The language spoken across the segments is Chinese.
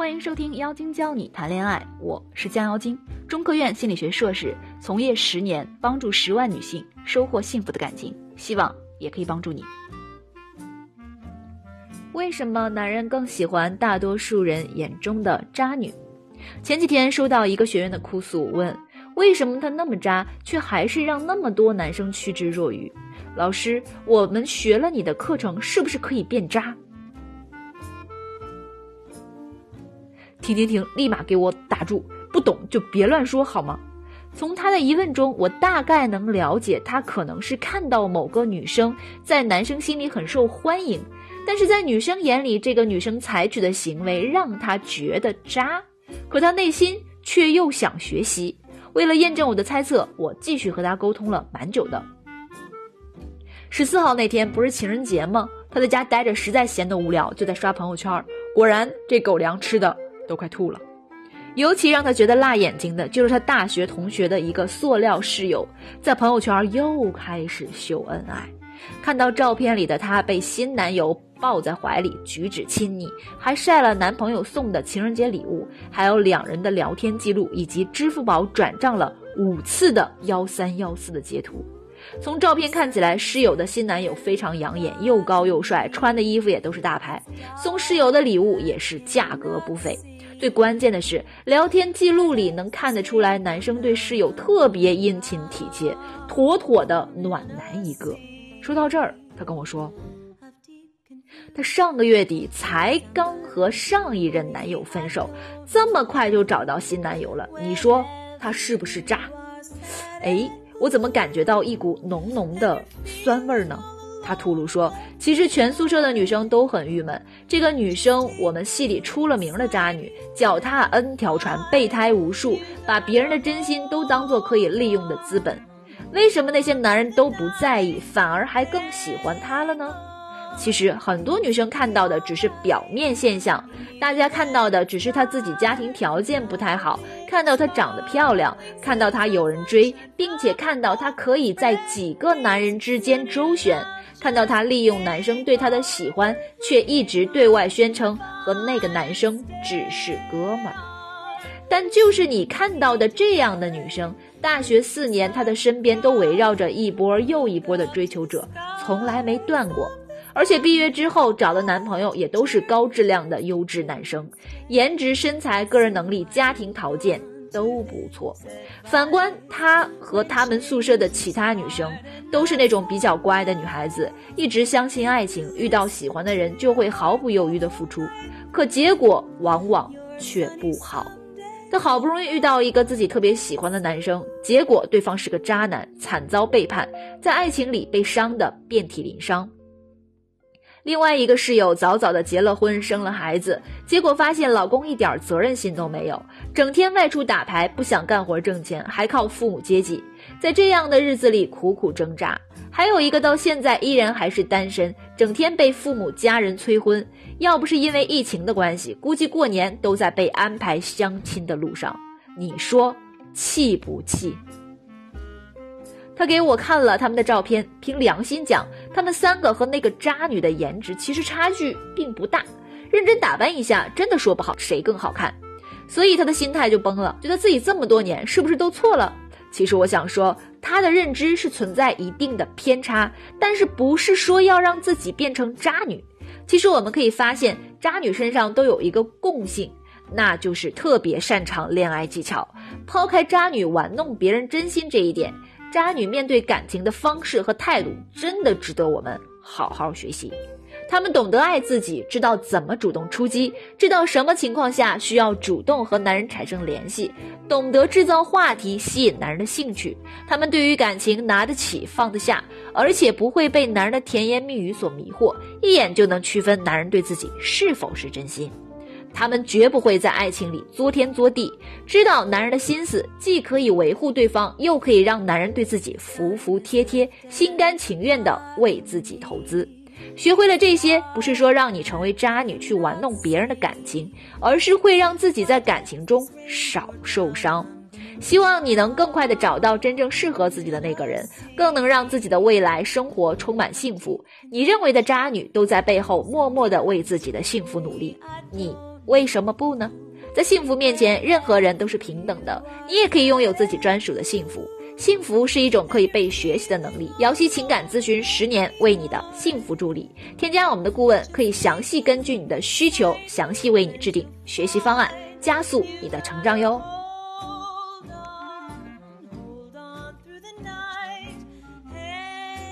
欢迎收听妖精教你谈恋爱，我是江妖精，中科院心理学硕士，从业十年，帮助十万女性收获幸福的感情，希望也可以帮助你。为什么男人更喜欢大多数人眼中的渣女？前几天收到一个学员的哭诉，问为什么他那么渣，却还是让那么多男生趋之若鹜？老师，我们学了你的课程，是不是可以变渣？停停停！立马给我打住！不懂就别乱说好吗？从他的疑问中，我大概能了解，他可能是看到某个女生在男生心里很受欢迎，但是在女生眼里，这个女生采取的行为让他觉得渣，可他内心却又想学习。为了验证我的猜测，我继续和他沟通了蛮久的。十四号那天不是情人节吗？他在家待着实在闲得无聊，就在刷朋友圈。果然，这狗粮吃的。都快吐了，尤其让他觉得辣眼睛的，就是他大学同学的一个塑料室友，在朋友圈又开始秀恩爱。看到照片里的她被新男友抱在怀里，举止亲昵，还晒了男朋友送的情人节礼物，还有两人的聊天记录以及支付宝转账了五次的幺三幺四的截图。从照片看起来，室友的新男友非常养眼，又高又帅，穿的衣服也都是大牌，送室友的礼物也是价格不菲。最关键的是，聊天记录里能看得出来，男生对室友特别殷勤体贴，妥妥的暖男一个。说到这儿，他跟我说，他上个月底才刚和上一任男友分手，这么快就找到新男友了，你说他是不是渣？哎。我怎么感觉到一股浓浓的酸味儿呢？他吐露说：“其实全宿舍的女生都很郁闷。这个女生，我们系里出了名的渣女，脚踏 N 条船，备胎无数，把别人的真心都当做可以利用的资本。为什么那些男人都不在意，反而还更喜欢她了呢？”其实很多女生看到的只是表面现象，大家看到的只是她自己家庭条件不太好，看到她长得漂亮，看到她有人追，并且看到她可以在几个男人之间周旋，看到她利用男生对她的喜欢，却一直对外宣称和那个男生只是哥们儿。但就是你看到的这样的女生，大学四年她的身边都围绕着一波又一波的追求者，从来没断过。而且毕业之后找的男朋友也都是高质量的优质男生，颜值、身材、个人能力、家庭条件都不错。反观他和他们宿舍的其他女生，都是那种比较乖的女孩子，一直相信爱情，遇到喜欢的人就会毫不犹豫的付出，可结果往往却不好。他好不容易遇到一个自己特别喜欢的男生，结果对方是个渣男，惨遭背叛，在爱情里被伤得遍体鳞伤。另外一个室友早早的结了婚，生了孩子，结果发现老公一点责任心都没有，整天外出打牌，不想干活挣钱，还靠父母接济，在这样的日子里苦苦挣扎。还有一个到现在依然还是单身，整天被父母家人催婚，要不是因为疫情的关系，估计过年都在被安排相亲的路上。你说气不气？他给我看了他们的照片，凭良心讲，他们三个和那个渣女的颜值其实差距并不大，认真打扮一下，真的说不好谁更好看。所以他的心态就崩了，觉得自己这么多年是不是都错了？其实我想说，他的认知是存在一定的偏差，但是不是说要让自己变成渣女。其实我们可以发现，渣女身上都有一个共性，那就是特别擅长恋爱技巧。抛开渣女玩弄别人真心这一点。渣女面对感情的方式和态度，真的值得我们好好学习。她们懂得爱自己，知道怎么主动出击，知道什么情况下需要主动和男人产生联系，懂得制造话题吸引男人的兴趣。她们对于感情拿得起放得下，而且不会被男人的甜言蜜语所迷惑，一眼就能区分男人对自己是否是真心。他们绝不会在爱情里作天作地，知道男人的心思，既可以维护对方，又可以让男人对自己服服帖帖、心甘情愿地为自己投资。学会了这些，不是说让你成为渣女去玩弄别人的感情，而是会让自己在感情中少受伤。希望你能更快地找到真正适合自己的那个人，更能让自己的未来生活充满幸福。你认为的渣女，都在背后默默地为自己的幸福努力。你。为什么不呢？在幸福面前，任何人都是平等的，你也可以拥有自己专属的幸福。幸福是一种可以被学习的能力。瑶溪情感咨询十年为你的幸福助力，添加我们的顾问，可以详细根据你的需求，详细为你制定学习方案，加速你的成长哟。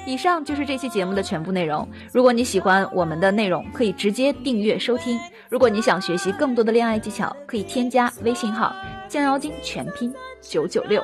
以上就是这期节目的全部内容。如果你喜欢我们的内容，可以直接订阅收听。如果你想学习更多的恋爱技巧，可以添加微信号“降妖精”全拼九九六。